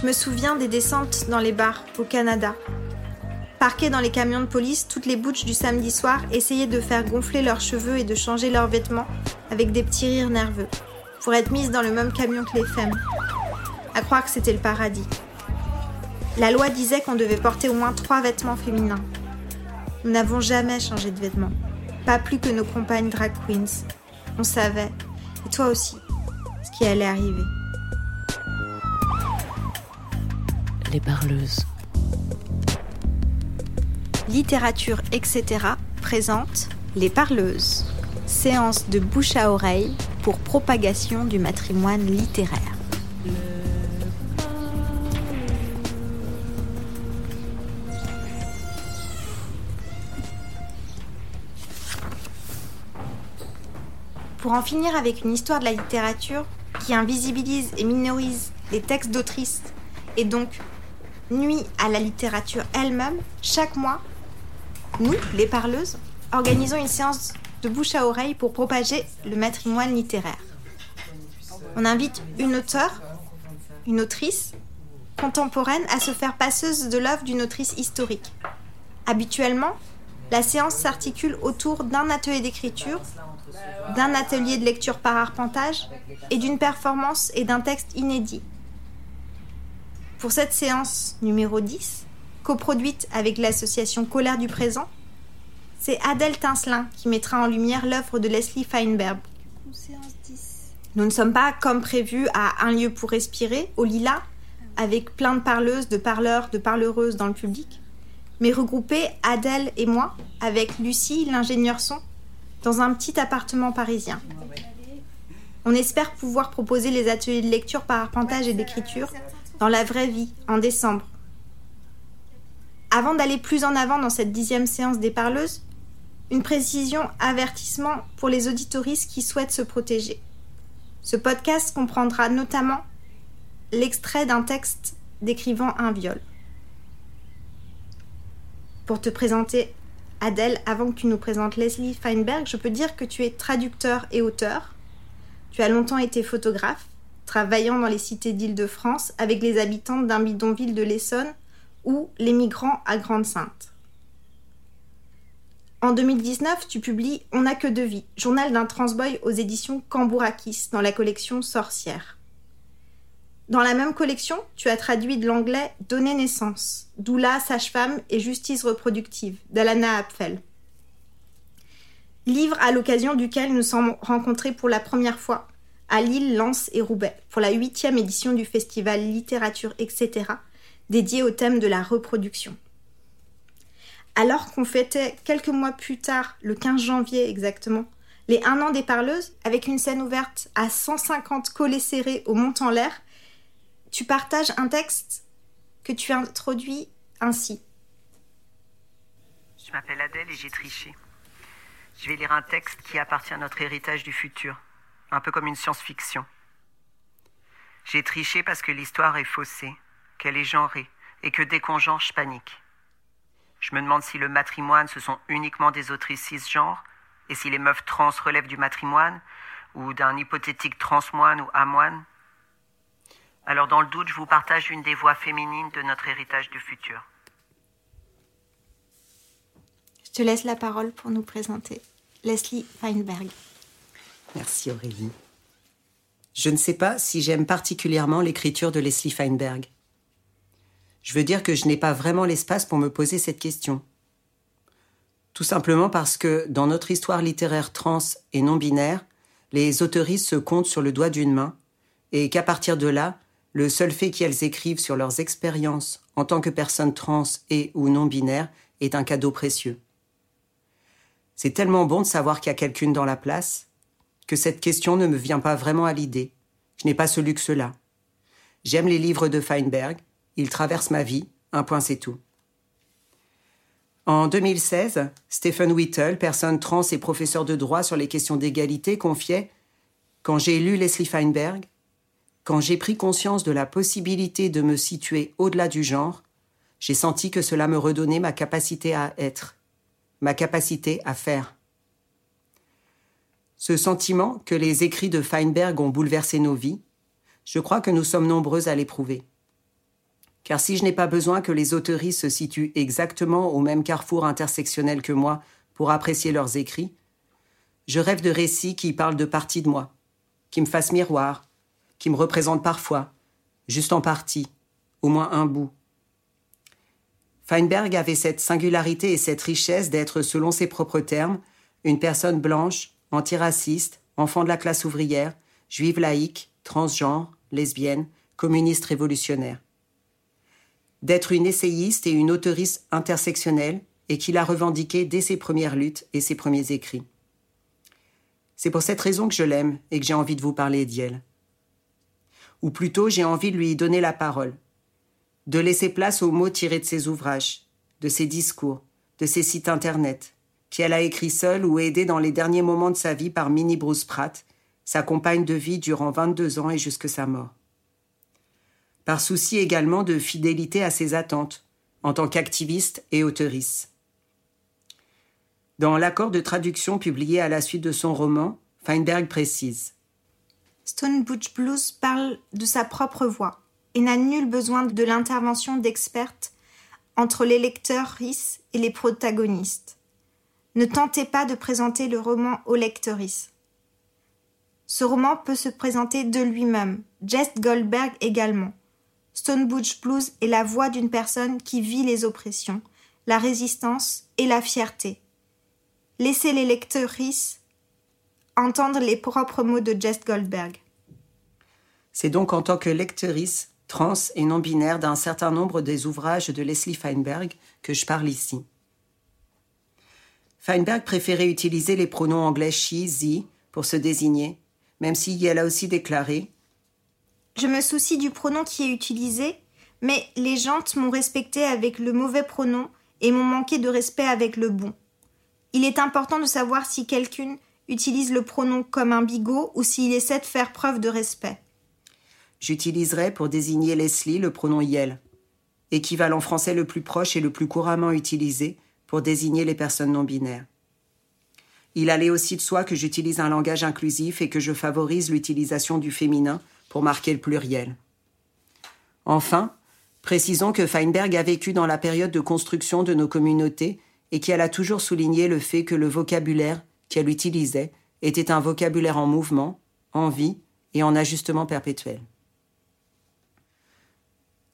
Je me souviens des descentes dans les bars au Canada. Parquées dans les camions de police, toutes les bouches du samedi soir essayaient de faire gonfler leurs cheveux et de changer leurs vêtements avec des petits rires nerveux pour être mises dans le même camion que les femmes. À croire que c'était le paradis. La loi disait qu'on devait porter au moins trois vêtements féminins. Nous n'avons jamais changé de vêtements. Pas plus que nos compagnes drag queens. On savait, et toi aussi, ce qui allait arriver. Les parleuses. Littérature, etc. présente Les Parleuses. Séance de bouche à oreille pour propagation du matrimoine littéraire. Pour en finir avec une histoire de la littérature qui invisibilise et minorise les textes d'autrices et donc nuit à la littérature elle-même, chaque mois, nous, les parleuses, organisons une séance de bouche à oreille pour propager le matrimoine littéraire. On invite une auteure, une autrice contemporaine à se faire passeuse de l'œuvre d'une autrice historique. Habituellement, la séance s'articule autour d'un atelier d'écriture, d'un atelier de lecture par arpentage et d'une performance et d'un texte inédit. Pour cette séance numéro 10, coproduite avec l'association Colère du Présent, c'est Adèle Tincelin qui mettra en lumière l'œuvre de Leslie Feinberg. Nous ne sommes pas, comme prévu, à un lieu pour respirer, au Lila, avec plein de parleuses, de parleurs, de parleureuses dans le public, mais regroupés, Adèle et moi, avec Lucie, l'ingénieur son, dans un petit appartement parisien. On espère pouvoir proposer les ateliers de lecture par arpentage et d'écriture dans la vraie vie, en décembre. Avant d'aller plus en avant dans cette dixième séance des parleuses, une précision avertissement pour les auditoristes qui souhaitent se protéger. Ce podcast comprendra notamment l'extrait d'un texte décrivant un viol. Pour te présenter Adèle, avant que tu nous présentes Leslie Feinberg, je peux dire que tu es traducteur et auteur. Tu as longtemps été photographe, travaillant dans les cités d'Île-de-France avec les habitants d'un bidonville de l'Essonne ou les migrants à Grande-Sainte. En 2019, tu publies On n'a que deux vies, journal d'un transboy aux éditions Cambourakis dans la collection Sorcière. Dans la même collection, tu as traduit de l'anglais Donner naissance, doula, sage-femme et justice reproductive d'Alana Apfel. Livre à l'occasion duquel nous sommes rencontrés pour la première fois à Lille, Lens et Roubaix pour la huitième édition du festival Littérature, etc., dédié au thème de la reproduction alors qu'on fêtait quelques mois plus tard, le 15 janvier exactement, les un an des parleuses, avec une scène ouverte à 150 collets serrés au mont en l'air, tu partages un texte que tu introduis ainsi. Je m'appelle Adèle et j'ai triché. Je vais lire un texte qui appartient à notre héritage du futur, un peu comme une science-fiction. J'ai triché parce que l'histoire est faussée, qu'elle est genrée, et que dès qu'on genre, je panique. Je me demande si le matrimoine, ce sont uniquement des autrices cisgenres, et si les meufs trans relèvent du matrimoine, ou d'un hypothétique transmoine ou amoine. Alors dans le doute, je vous partage une des voix féminines de notre héritage du futur. Je te laisse la parole pour nous présenter Leslie Feinberg. Merci Aurélie. Je ne sais pas si j'aime particulièrement l'écriture de Leslie Feinberg je veux dire que je n'ai pas vraiment l'espace pour me poser cette question. Tout simplement parce que dans notre histoire littéraire trans et non binaire, les autoristes se comptent sur le doigt d'une main, et qu'à partir de là, le seul fait qu'elles écrivent sur leurs expériences en tant que personnes trans et ou non binaires est un cadeau précieux. C'est tellement bon de savoir qu'il y a quelqu'une dans la place que cette question ne me vient pas vraiment à l'idée. Je n'ai pas ce luxe-là. J'aime les livres de Feinberg, il traverse ma vie, un point c'est tout. En 2016, Stephen Whittle, personne trans et professeur de droit sur les questions d'égalité, confiait Quand j'ai lu Leslie Feinberg, quand j'ai pris conscience de la possibilité de me situer au-delà du genre, j'ai senti que cela me redonnait ma capacité à être, ma capacité à faire. Ce sentiment que les écrits de Feinberg ont bouleversé nos vies, je crois que nous sommes nombreux à l'éprouver. car si je n'ai pas besoin que les autoristes se situent exactement au même carrefour intersectionnel que moi pour apprécier leurs écrits, je rêve de récits qui parlent de parties de moi, qui me fassent miroir, qui me représentent parfois, juste en partie, au moins un bout. Feinberg avait cette singularité et cette richesse d'être, selon ses propres termes, une personne blanche, antiraciste, enfant de la classe ouvrière, juive laïque, transgenre, lesbienne, communiste révolutionnaire. D'être une essayiste et une auteuriste intersectionnelle et qu'il a revendiqué dès ses premières luttes et ses premiers écrits. C'est pour cette raison que je l'aime et que j'ai envie de vous parler d'elle. Ou plutôt, j'ai envie de lui donner la parole, de laisser place aux mots tirés de ses ouvrages, de ses discours, de ses sites internet, qu'elle a écrit seule ou aidé dans les derniers moments de sa vie par Minnie Bruce Pratt, sa compagne de vie durant 22 ans et jusque sa mort. Par souci également de fidélité à ses attentes, en tant qu'activiste et auteurice. Dans l'accord de traduction publié à la suite de son roman, Feinberg précise Stone Butch Blues parle de sa propre voix et n'a nul besoin de l'intervention d'expertes entre les lecteurs et les protagonistes. Ne tentez pas de présenter le roman aux lecteurs. Ce roman peut se présenter de lui-même, Jess Goldberg également. Stone Butch Blues est la voix d'une personne qui vit les oppressions, la résistance et la fierté. Laissez les lecteurs entendre les propres mots de Jess Goldberg. C'est donc en tant que lectrice trans et non-binaire d'un certain nombre des ouvrages de Leslie Feinberg que je parle ici. Feinberg préférait utiliser les pronoms anglais she, ze pour se désigner, même si elle a aussi déclaré Je me soucie du pronom qui est utilisé, mais les gens m'ont respecté avec le mauvais pronom et m'ont manqué de respect avec le bon. Il est important de savoir si quelqu'un utilise le pronom comme un bigot ou s'il essaie de faire preuve de respect. J'utiliserai pour désigner Leslie le pronom Yel, équivalent français le plus proche et le plus couramment utilisé pour désigner les personnes non binaires. Il allait aussi de soi que j'utilise un langage inclusif et que je favorise l'utilisation du féminin pour marquer le pluriel. Enfin, précisons que Feinberg a vécu dans la période de construction de nos communautés et qu'elle a toujours souligné le fait que le vocabulaire qu'elle utilisait était un vocabulaire en mouvement, en vie et en ajustement perpétuel.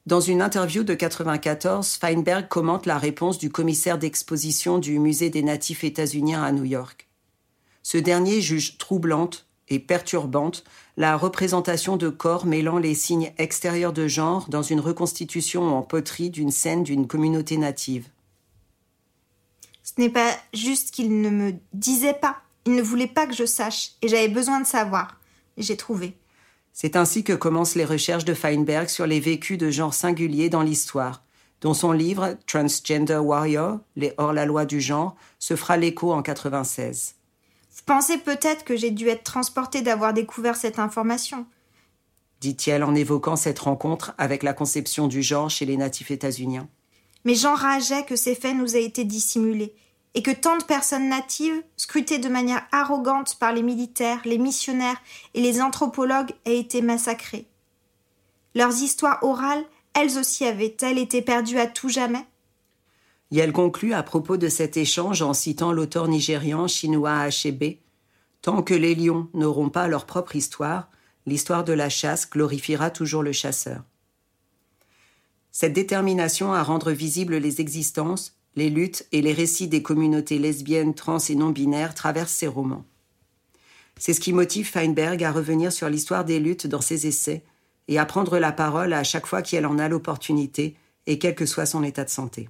Dans une interview de 94, Feinberg commente la réponse du commissaire d'exposition du Musée des Natifs états-uniens à New York. Ce dernier juge troublante et perturbante la représentation de corps mêlant les signes extérieurs de genre dans une reconstitution en poterie d'une scène d'une communauté native. Ce n'est pas juste qu'il ne me disait pas, il ne voulait pas que je sache, et j'avais besoin de savoir. J'ai trouvé. C'est ainsi que commencent les recherches de Feinberg sur les vécus de genre singuliers dans l'histoire, dont son livre Transgender Warrior, les hors-la-loi du genre, se fera l'écho en 96. Vous pensez peut-être que j'ai dû être transportée d'avoir découvert cette information dit-elle en évoquant cette rencontre avec la conception du genre chez les natifs états-uniens. Mais j'enrageais que ces faits nous aient été dissimulés, et que tant de personnes natives, scrutées de manière arrogante par les militaires, les missionnaires et les anthropologues, aient été massacrées. Leurs histoires orales, elles aussi avaient-elles été perdues à tout jamais? Et elle conclut à propos de cet échange en citant l'auteur nigérian chinois Achebe Tant que les lions n'auront pas leur propre histoire, l'histoire de la chasse glorifiera toujours le chasseur. Cette détermination à rendre visibles les existences, les luttes et les récits des communautés lesbiennes, trans et non-binaires traversent ses romans. C'est ce qui motive Feinberg à revenir sur l'histoire des luttes dans ses essais et à prendre la parole à chaque fois qu'elle en a l'opportunité et quel que soit son état de santé.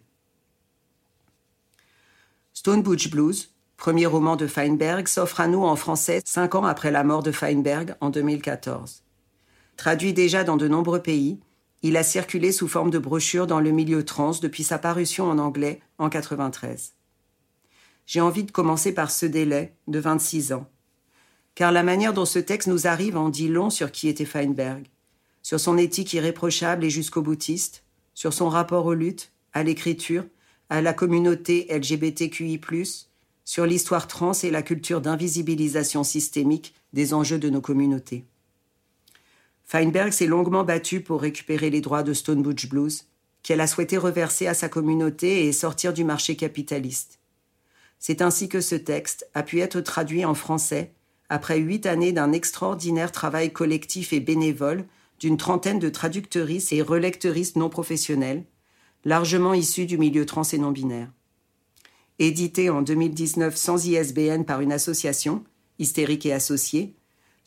Stone Butch Blues, premier roman de Feinberg, s'offre à nous en français cinq ans après la mort de Feinberg en 2014. Traduit déjà dans de nombreux pays, il a circulé sous forme de brochure dans le milieu trans depuis sa parution en anglais en 93. J'ai envie de commencer par ce délai de 26 ans. Car la manière dont ce texte nous arrive en dit long sur qui était Feinberg, sur son éthique irréprochable et jusqu'au boutiste, sur son rapport aux luttes, à l'écriture, à la communauté LGBTQI, sur l'histoire trans et la culture d'invisibilisation systémique des enjeux de nos communautés. Feinberg s'est longuement battue pour récupérer les droits de Stone Butch Blues, qu'elle a souhaité reverser à sa communauté et sortir du marché capitaliste. C'est ainsi que ce texte a pu être traduit en français après huit années d'un extraordinaire travail collectif et bénévole d'une trentaine de traductrices et relectrices non professionnelles, largement issues du milieu trans et non-binaire. Édité en 2019 sans ISBN par une association, Hystérique et Associée,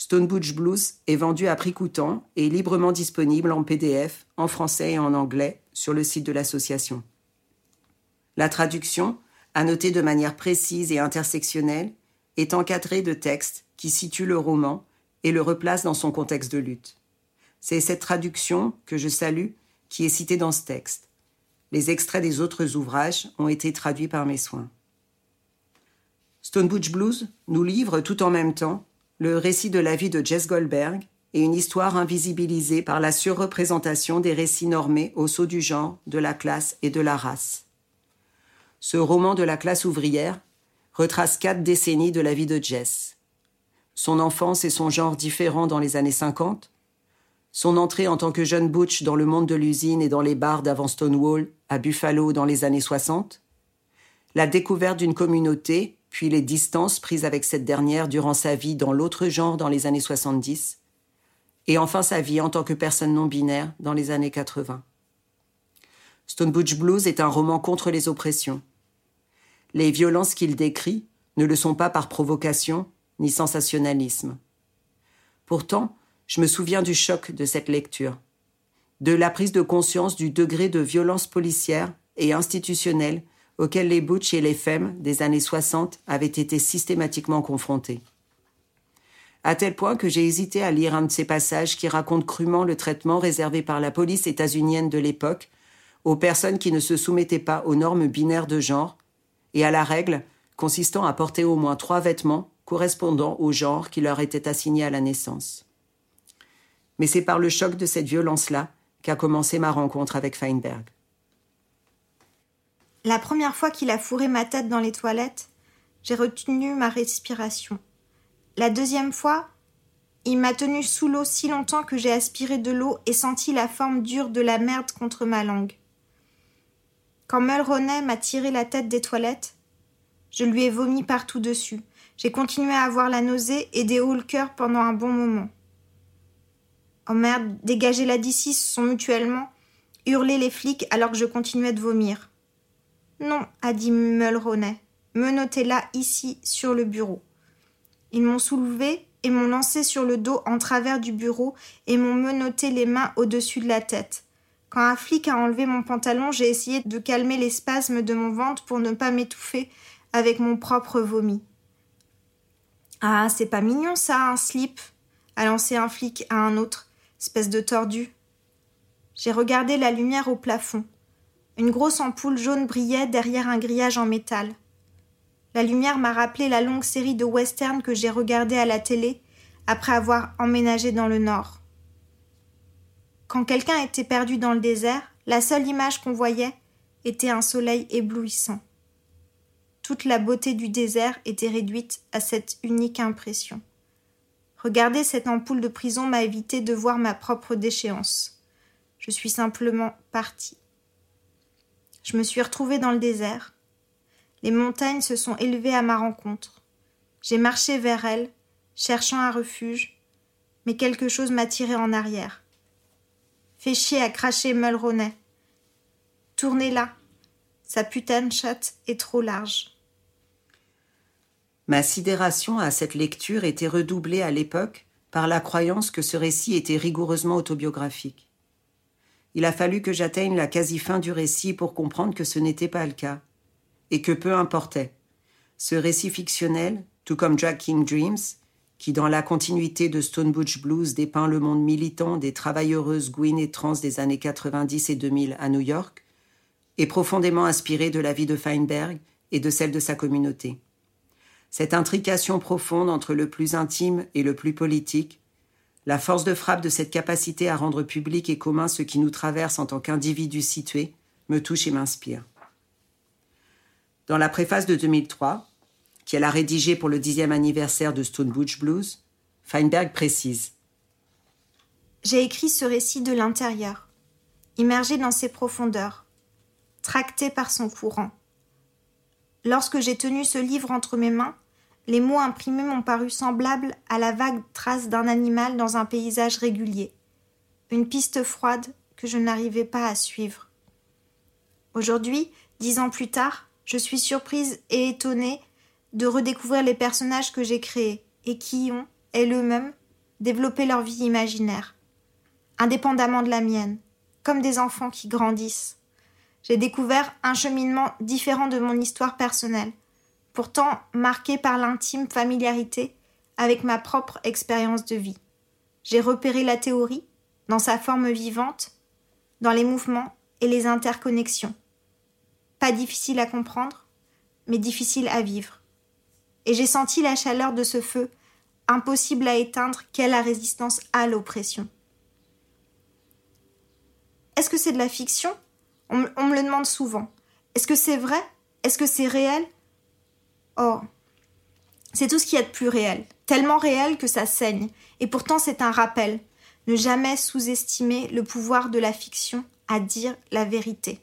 Stone Butch Blues est vendu à prix coûtant et librement disponible en PDF, en français et en anglais sur le site de l'association. La traduction, annotée de manière précise et intersectionnelle, est encadrée de textes qui situent le roman et le replacent dans son contexte de lutte. C'est cette traduction que je salue qui est citée dans ce texte. Les extraits des autres ouvrages ont été traduits par mes soins. Stone Butch Blues nous livre tout en même temps le récit de la vie de Jess Goldberg et une histoire invisibilisée par la surreprésentation des récits normés au saut du genre, de la classe et de la race. Ce roman de la classe ouvrière retrace quatre décennies de la vie de Jess. Son enfance et son genre différents dans les années 50, son entrée en tant que jeune butch dans le monde de l'usine et dans les bars d'avant Stonewall à Buffalo dans les années 60, la découverte d'une communauté, puis les distances prises avec cette dernière durant sa vie dans l'autre genre dans les années 70, et enfin sa vie en tant que personne non binaire dans les années 80. Stone Butch Blues est un roman contre les oppressions. Les violences qu'il décrit ne le sont pas par provocation ni sensationnalisme. Pourtant, je me souviens du choc de cette lecture, de la prise de conscience du degré de violence policière et institutionnelle auquel les Butch et les femmes des années 60 avaient été systématiquement confrontés. À tel point que j'ai hésité à lire un de ces passages qui raconte crûment le traitement réservé par la police états-unienne de l'époque aux personnes qui ne se soumettaient pas aux normes binaires de genre et à la règle consistant à porter au moins trois vêtements correspondant au genre qui leur était assigné à la naissance. Mais c'est par le choc de cette violence-là qu'a commencé ma rencontre avec Feinberg. La première fois qu'il a fourré ma tête dans les toilettes, j'ai retenu ma respiration. La deuxième fois, il m'a tenu sous l'eau si longtemps que j'ai aspiré de l'eau et senti la forme dure de la merde contre ma langue. Quand Mulroney m'a tiré la tête des toilettes, je lui ai vomi partout dessus. J'ai continué à avoir la nausée et des hauts le cœur pendant un bon moment. Oh merde, dégagez-la d'ici, sont mutuellement. Hurlaient les flics alors que je continuais de vomir. Non, a dit Mulroney. Menotez-la ici, sur le bureau. Ils m'ont soulevé et m'ont lancé sur le dos en travers du bureau et m'ont menotté les mains au-dessus de la tête. Quand un flic a enlevé mon pantalon, j'ai essayé de calmer les spasmes de mon ventre pour ne pas m'étouffer avec mon propre vomi. Ah, c'est pas mignon ça, un slip, a lancé un flic à un autre espèce de tordu. J'ai regardé la lumière au plafond. Une grosse ampoule jaune brillait derrière un grillage en métal. La lumière m'a rappelé la longue série de westerns que j'ai regardés à la télé après avoir emménagé dans le nord. Quand quelqu'un était perdu dans le désert, la seule image qu'on voyait était un soleil éblouissant. Toute la beauté du désert était réduite à cette unique impression. Regarder cette ampoule de prison m'a évité de voir ma propre déchéance. Je suis simplement partie. Je me suis retrouvée dans le désert. Les montagnes se sont élevées à ma rencontre. J'ai marché vers elles, cherchant un refuge, mais quelque chose m'a tiré en arrière. Fait chier à cracher Mulroney. Tournez là. Sa putain chatte est trop large. Ma sidération à cette lecture était redoublée à l'époque par la croyance que ce récit était rigoureusement autobiographique. Il a fallu que j'atteigne la quasi-fin du récit pour comprendre que ce n'était pas le cas, et que peu importait. Ce récit fictionnel, tout comme Jack King Dreams, qui dans la continuité de Stone Butch Blues dépeint le monde militant des travailleuses Gwyn et trans des années 90 et 2000 à New York, est profondément inspiré de la vie de Feinberg et de celle de sa communauté. Cette intrication profonde entre le plus intime et le plus politique, la force de frappe de cette capacité à rendre public et commun ce qui nous traverse en tant qu'individus situés, me touche et m'inspire. Dans la préface de 2003, qu'elle a rédigée pour le dixième anniversaire de Stone Butch Blues, Feinberg précise J'ai écrit ce récit de l'intérieur, immergé dans ses profondeurs, tracté par son courant. Lorsque j'ai tenu ce livre entre mes mains, les mots imprimés m'ont paru semblables à la vague trace d'un animal dans un paysage régulier, une piste froide que je n'arrivais pas à suivre. Aujourd'hui, dix ans plus tard, je suis surprise et étonnée de redécouvrir les personnages que j'ai créés et qui ont, elles-mêmes, développé leur vie imaginaire, indépendamment de la mienne, comme des enfants qui grandissent. J'ai découvert un cheminement différent de mon histoire personnelle, pourtant marqué par l'intime familiarité avec ma propre expérience de vie. J'ai repéré la théorie, dans sa forme vivante, dans les mouvements et les interconnexions. Pas difficile à comprendre, mais difficile à vivre. Et j'ai senti la chaleur de ce feu, impossible à éteindre, qu'est la résistance à l'oppression. Est-ce que c'est de la fiction? On, on, me le demande souvent. Est-ce que c'est vrai? Est-ce que c'est réel? Oh, c'est tout ce qu'il y a de plus réel, tellement réel que ça saigne, et pourtant c'est un rappel. Ne jamais sous-estimer le pouvoir de la fiction à dire la vérité.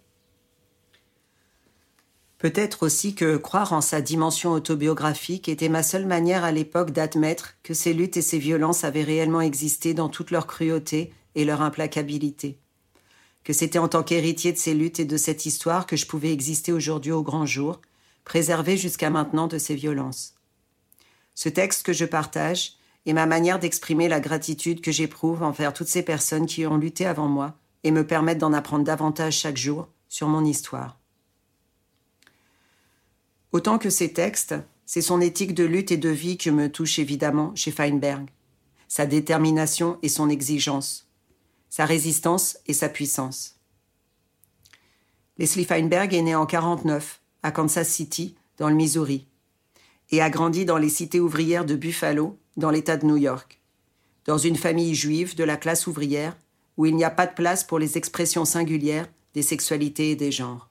Peut-être aussi que croire en sa dimension autobiographique était ma seule manière à l'époque d'admettre que ces luttes et ces violences avaient réellement existé dans toute leur cruauté et leur implacabilité. Que c'était en tant qu'héritier de ces luttes et de cette histoire que je pouvais exister aujourd'hui au grand jour, préservé jusqu'à maintenant de ces violences. Ce texte que je partage est ma manière d'exprimer la gratitude que j'éprouve envers toutes ces personnes qui ont lutté avant moi et me permettent d'en apprendre davantage chaque jour sur mon histoire. Autant que ces textes, c'est son éthique de lutte et de vie que me touche évidemment chez Feinberg, sa détermination et son exigence, sa résistance et sa puissance. Leslie Feinberg est née en 49 à Kansas City, dans le Missouri, et a grandi dans les cités ouvrières de Buffalo, dans l'État de New York, dans une famille juive de la classe ouvrière où il n'y a pas de place pour les expressions singulières des sexualités et des genres.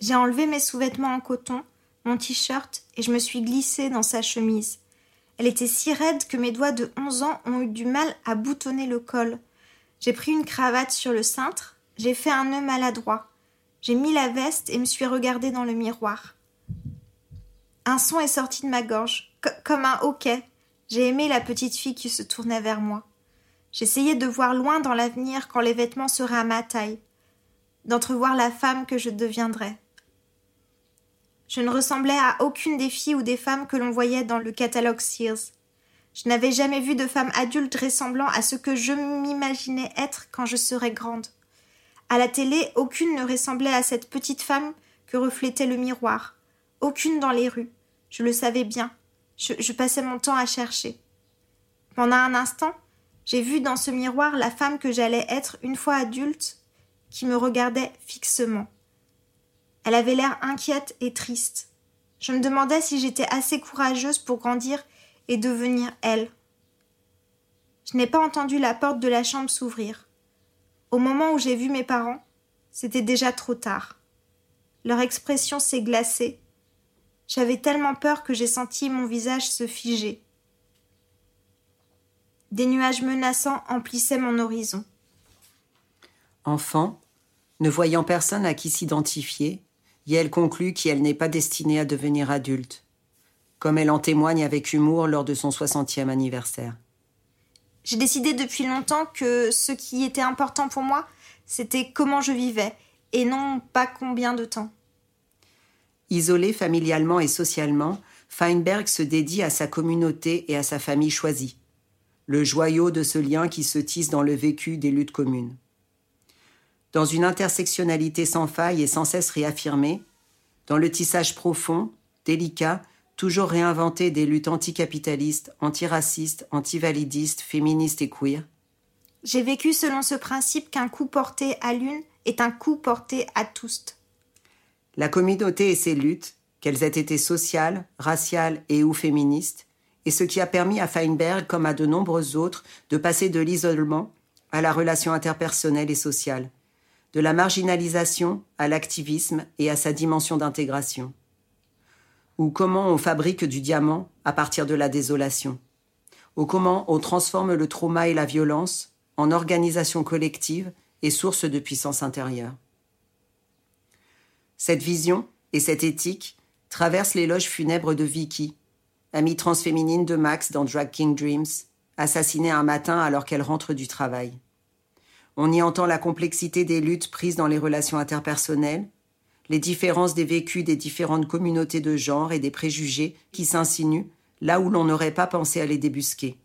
J'ai enlevé mes sous-vêtements en coton, mon t-shirt, et je me suis glissée dans sa chemise. Elle était si raide que mes doigts de onze ans ont eu du mal à boutonner le col. J'ai pris une cravate sur le cintre, j'ai fait un nœud maladroit. J'ai mis la veste et me suis regardée dans le miroir. Un son est sorti de ma gorge, comme un hoquet. J'ai aimé la petite fille qui se tournait vers moi. J'essayais de voir loin dans l'avenir quand les vêtements seraient à ma taille, d'entrevoir la femme que je deviendrais. Je ne ressemblais à aucune des filles ou des femmes que l'on voyait dans le catalogue Sears. Je n'avais jamais vu de femme adulte ressemblant à ce que je m'imaginais être quand je serais grande. À la télé, aucune ne ressemblait à cette petite femme que reflétait le miroir. Aucune dans les rues. Je le savais bien. Je, je passais mon temps à chercher. Pendant un instant, j'ai vu dans ce miroir la femme que j'allais être une fois adulte, qui me regardait fixement. Elle avait l'air inquiète et triste. Je me demandais si j'étais assez courageuse pour grandir et devenir elle. Je n'ai pas entendu la porte de la chambre s'ouvrir. Au moment où j'ai vu mes parents, c'était déjà trop tard. Leur expression s'est glacée. J'avais tellement peur que j'ai senti mon visage se figer. Des nuages menaçants emplissaient mon horizon. Enfant, ne voyant personne à qui s'identifier, Yael conclut qu'elle n'est pas destinée à devenir adulte, comme elle en témoigne avec humour lors de son soixantième anniversaire. J'ai décidé depuis longtemps que ce qui était important pour moi, c'était comment je vivais, et non pas combien de temps. Isolée familialement et socialement, Feinberg se dédie à sa communauté et à sa famille choisie, le joyau de ce lien qui se tisse dans le vécu des luttes communes. Dans une intersectionnalité sans faille et sans cesse réaffirmée, dans le tissage profond, délicat, toujours réinventé des luttes anticapitalistes, antiracistes, antivalidistes, féministes et queer. J'ai vécu selon ce principe qu'un coup porté à l'une est un coup porté à tous. La communauté et ses luttes, qu'elles aient été sociales, raciales et ou féministes, est ce qui a permis à Feinberg, comme à de nombreux autres, de passer de l'isolement à la relation interpersonnelle et sociale, de la marginalisation à l'activisme et à sa dimension d'intégration. Ou comment on fabrique du diamant à partir de la désolation. au comment on transforme le trauma et la violence en organisation collective et source de puissance intérieure. Cette vision et cette éthique traversent l'éloge funèbre de Vicky, amie transféminine de Max dans Drag King Dreams, assassinée un matin alors qu'elle rentre du travail. On y entend la complexité des luttes prises dans les relations interpersonnelles, les différences des vécus des différentes communautés de genre et des préjugés qui s'insinuent là où l'on n'aurait pas pensé à les débusquer.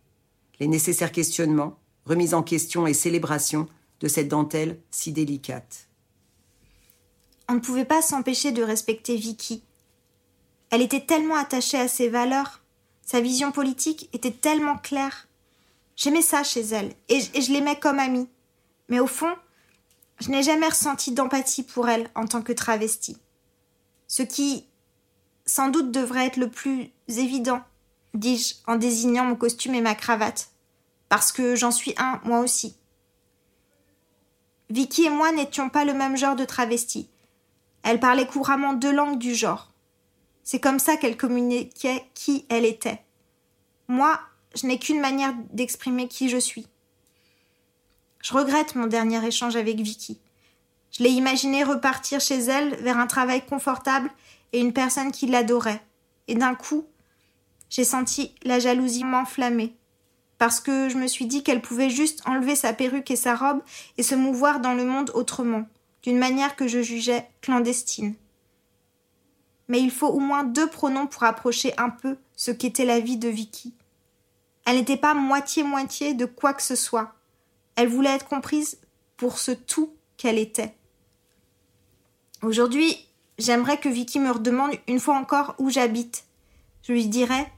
Les nécessaires questionnements, remises en question et célébrations de cette dentelle si délicate. On ne pouvait pas s'empêcher de respecter Vicky. Elle était tellement attachée à ses valeurs, sa vision politique était tellement claire. J'aimais ça chez elle, et je, l'aimais comme amie. Mais au fond, je n'ai jamais ressenti d'empathie pour elle en tant que travestie. Ce qui, sans doute, devrait être le plus évident, dis-je en désignant mon costume et ma cravate, parce que j'en suis un, moi aussi. Vicky et moi n'étions pas le même genre de travesti. Elle parlait couramment deux langues du genre. C'est comme ça qu'elle communiquait qui elle était. Moi, je n'ai qu'une manière d'exprimer qui je suis. Je regrette mon dernier échange avec Vicky. Je l'ai imaginé repartir chez elle vers un travail confortable et une personne qui l'adorait. Et d'un coup, j'ai senti la jalousie m'enflammer. Parce que je me suis dit qu'elle pouvait juste enlever sa perruque et sa robe et se mouvoir dans le monde autrement, d'une manière que je jugeais clandestine. Mais il faut au moins deux pronoms pour approcher un peu ce qu'était la vie de Vicky. Elle n'était pas moitié-moitié de quoi que ce soit. Elle voulait être comprise pour ce tout qu'elle était. Aujourd'hui, j'aimerais que Vicky me redemande une fois encore où j'habite. Je lui dirais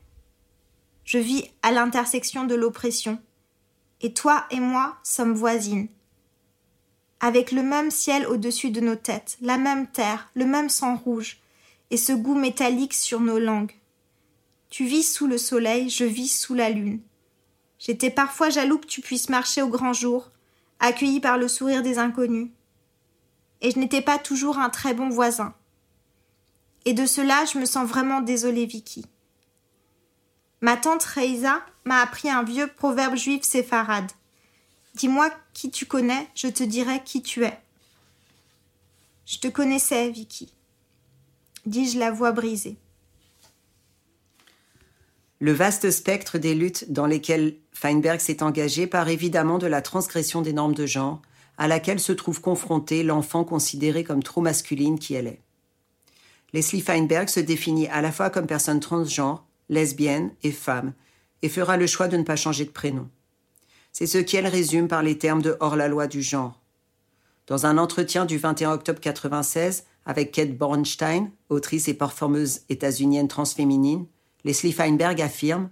Je vis à l'intersection de l'oppression. Et toi et moi sommes voisines. Avec le même ciel au-dessus de nos têtes, la même terre, le même sang rouge, et ce goût métallique sur nos langues. Tu vis sous le soleil, je vis sous la lune. J'étais parfois jaloux que tu puisses marcher au grand jour, accueilli par le sourire des inconnus. Et je n'étais pas toujours un très bon voisin. Et de cela, je me sens vraiment désolée, Vicky. Ma tante Reisa m'a appris un vieux proverbe juif séfarade. Dis-moi qui tu connais, je te dirai qui tu es. Je te connaissais, Vicky, dis-je la voix brisée. Le vaste spectre des luttes dans lesquelles Feinberg s'est engagé part évidemment de la transgression des normes de genre, à laquelle se trouve confronté l'enfant considéré comme trop masculine qui elle est. Leslie Feinberg se définit à la fois comme personne transgenre, lesbienne et femme, et fera le choix de ne pas changer de prénom. C'est ce qu'elle résume par les termes de hors-la-loi du genre. Dans un entretien du 21 octobre 1996 avec Kate Bornstein, autrice et performeuse états-unienne transféminine, Leslie Feinberg affirme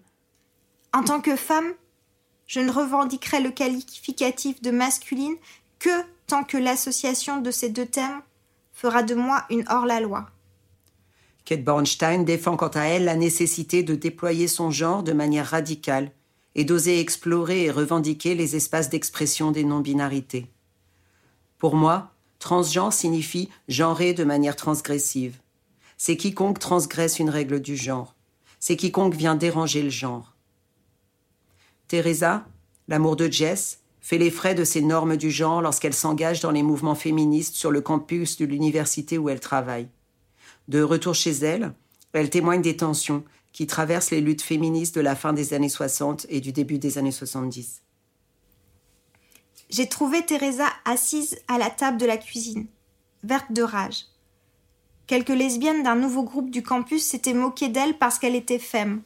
En tant que femme, je ne revendiquerai le qualificatif de masculine que tant que l'association de ces deux termes fera de moi une hors-la-loi. Kate Bornstein défend quant à elle la nécessité de déployer son genre de manière radicale et d'oser explorer et revendiquer les espaces d'expression des non-binarités. Pour moi, transgenre signifie genrer de manière transgressive. C'est quiconque transgresse une règle du genre c'est quiconque vient déranger le genre. Teresa, l'amour de Jess, fait les frais de ces normes du genre lorsqu'elle s'engage dans les mouvements féministes sur le campus de l'université où elle travaille. De retour chez elle, elle témoigne des tensions qui traversent les luttes féministes de la fin des années 60 et du début des années 70. J'ai trouvé Teresa assise à la table de la cuisine, verte de rage. Quelques lesbiennes d'un nouveau groupe du campus s'étaient moquées d'elle parce qu'elle était femme.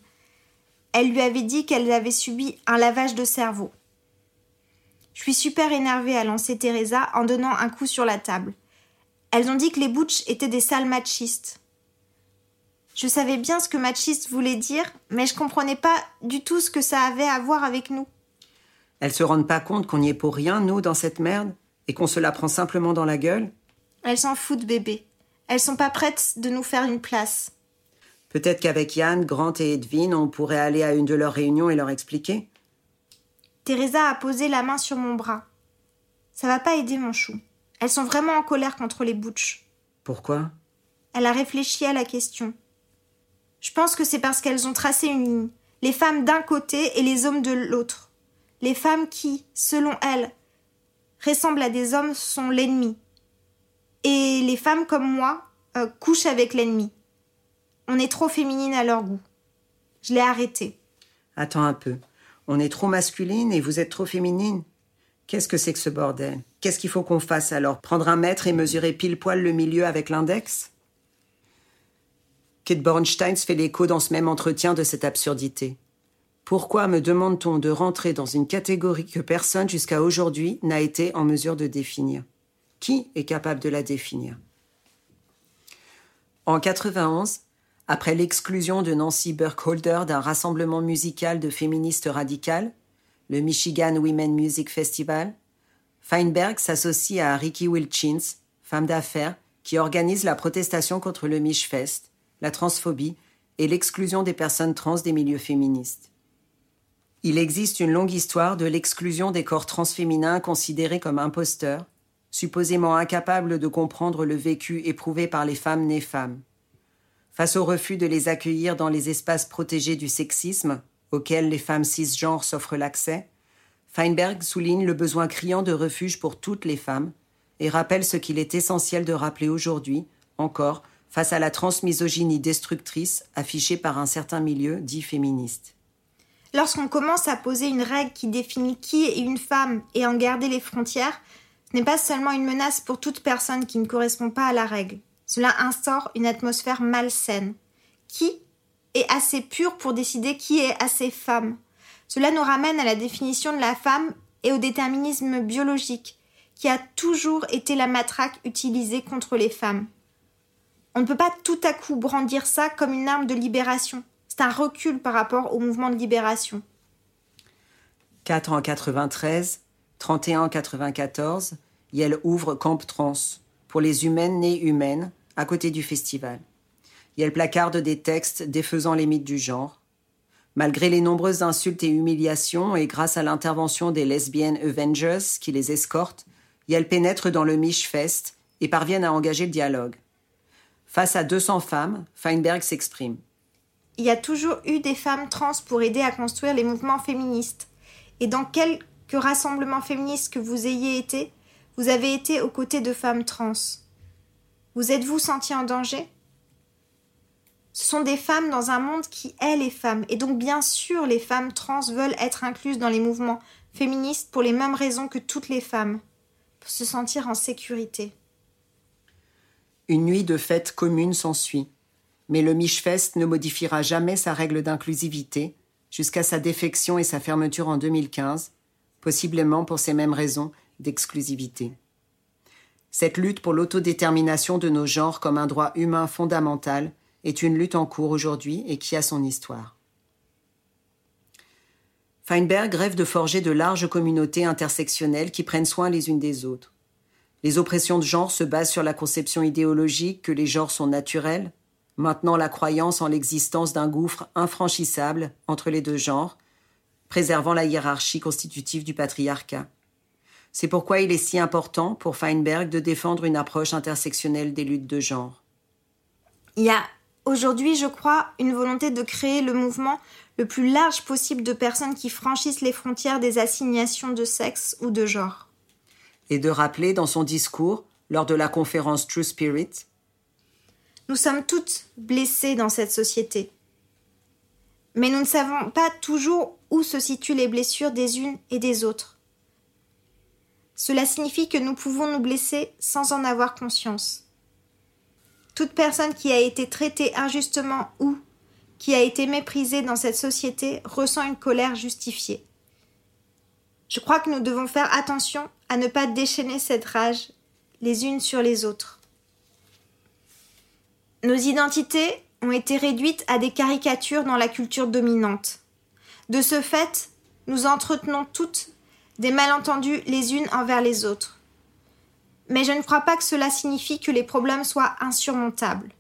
Elle lui avait dit qu'elle avait subi un lavage de cerveau. Je suis super énervée, à lancer Teresa en donnant un coup sur la table. Elles ont dit que les Butch étaient des sales machistes. Je savais bien ce que machiste voulait dire, mais je comprenais pas du tout ce que ça avait à voir avec nous. Elles se rendent pas compte qu'on n'y est pour rien, nous, dans cette merde, et qu'on se la prend simplement dans la gueule? Elles s'en foutent, bébé. Elles sont pas prêtes de nous faire une place. Peut-être qu'avec Yann, Grant et Edwin, on pourrait aller à une de leurs réunions et leur expliquer. Teresa a posé la main sur mon bras. Ça va pas aider mon chou. Elles sont vraiment en colère contre les Butch. Pourquoi? Elle a réfléchi à la question. Je pense que c'est parce qu'elles ont tracé une ligne. les femmes d'un côté et les hommes de l'autre. Les femmes qui, selon elles, ressemblent à des hommes sont l'ennemi. Et les femmes comme moi euh, couchent avec l'ennemi. On est trop féminine à leur goût. Je l'ai arrêté. Attends un peu. On est trop masculine et vous êtes trop féminine Qu'est-ce que c'est que ce bordel? Qu'est-ce qu'il faut qu'on fasse alors? Prendre un mètre et mesurer pile poil le milieu avec l'index? Kate Bornstein fait l'écho dans ce même entretien de cette absurdité. Pourquoi me demande-t-on de rentrer dans une catégorie que personne jusqu'à aujourd'hui n'a été en mesure de définir? Qui est capable de la définir En 91, après l'exclusion de Nancy Burkholder d'un rassemblement musical de féministes radicales, le Michigan Women Music Festival, Feinberg s'associe à Ricky Wilchins, femme d'affaires, qui organise la protestation contre le Michfest, la transphobie et l'exclusion des personnes trans des milieux féministes. Il existe une longue histoire de l'exclusion des corps transféminins considérés comme imposteurs, supposément incapables de comprendre le vécu éprouvé par les femmes nées femmes. Face au refus de les accueillir dans les espaces protégés du sexisme, auxquels les femmes cisgenres s'offrent l'accès, Feinberg souligne le besoin criant de refuge pour toutes les femmes et rappelle ce qu'il est essentiel de rappeler aujourd'hui, encore, face à la transmisogynie destructrice affichée par un certain milieu dit féministe. Lorsqu'on commence à poser une règle qui définit qui est une femme et en garder les frontières, n'est pas seulement une menace pour toute personne qui ne correspond pas à la règle. Cela instaure une atmosphère malsaine. Qui est assez pure pour décider qui est assez femme? Cela nous ramène à la définition de la femme et au déterminisme biologique, qui a toujours été la matraque utilisée contre les femmes. On ne peut pas tout à coup brandir ça comme une arme de libération. C'est un recul par rapport au mouvement de libération. 4 en 93, 31 en 94, Yale ouvre Camp Trans pour les humaines nées humaines à côté du festival. Yale placarde des textes défaisant les mythes du genre. Malgré les nombreuses insultes et humiliations et grâce à l'intervention des lesbiennes Avengers qui les escortent, Yale pénètre dans le Michfest et parviennent à engager le dialogue. Face à 200 femmes, Feinberg s'exprime. Il y a toujours eu des femmes trans pour aider à construire les mouvements féministes. Et dans quelques rassemblements féministes que vous ayez été, vous avez été aux côtés de femmes trans. Vous êtes-vous senti en danger? Ce sont des femmes dans un monde qui est les femmes. Et donc bien sûr, les femmes trans veulent être incluses dans les mouvements féministes pour les mêmes raisons que toutes les femmes, pour se sentir en sécurité. Une nuit de fête commune s'ensuit, mais le Michfest ne modifiera jamais sa règle d'inclusivité jusqu'à sa défection et sa fermeture en 2015, possiblement pour ces mêmes raisons d'exclusivité. Cette lutte pour l'autodétermination de nos genres comme un droit humain fondamental est une lutte en cours aujourd'hui et qui a son histoire. Feinberg rêve de forger de larges communautés intersectionnelles qui prennent soin les unes des autres. Les oppressions de genre se basent sur la conception idéologique que les genres sont naturels, maintenant la croyance en l'existence d'un gouffre infranchissable entre les deux genres, préservant la hiérarchie constitutive du patriarcat. C'est pourquoi il est si important pour Feinberg de défendre une approche intersectionnelle des luttes de genre. Il y a aujourd'hui, je crois, une volonté de créer le mouvement le plus large possible de personnes qui franchissent les frontières des assignations de sexe ou de genre et de rappeler dans son discours, lors de la conférence True Spirit, Nous sommes toutes blessées dans cette société. Mais nous ne savons pas toujours où se situent les blessures des unes et des autres. Cela signifie que nous pouvons nous blesser sans en avoir conscience. Toute personne qui a été traitée injustement ou qui a été méprisée dans cette société ressent une colère justifiée. Je crois que nous devons faire attention à ne pas déchaîner cette rage les unes sur les autres. Nos identités ont été réduites à des caricatures dans la culture dominante. De ce fait, nous entretenons toutes des malentendus les unes envers les autres. Mais je ne crois pas que cela signifie que les problèmes soient insurmontables.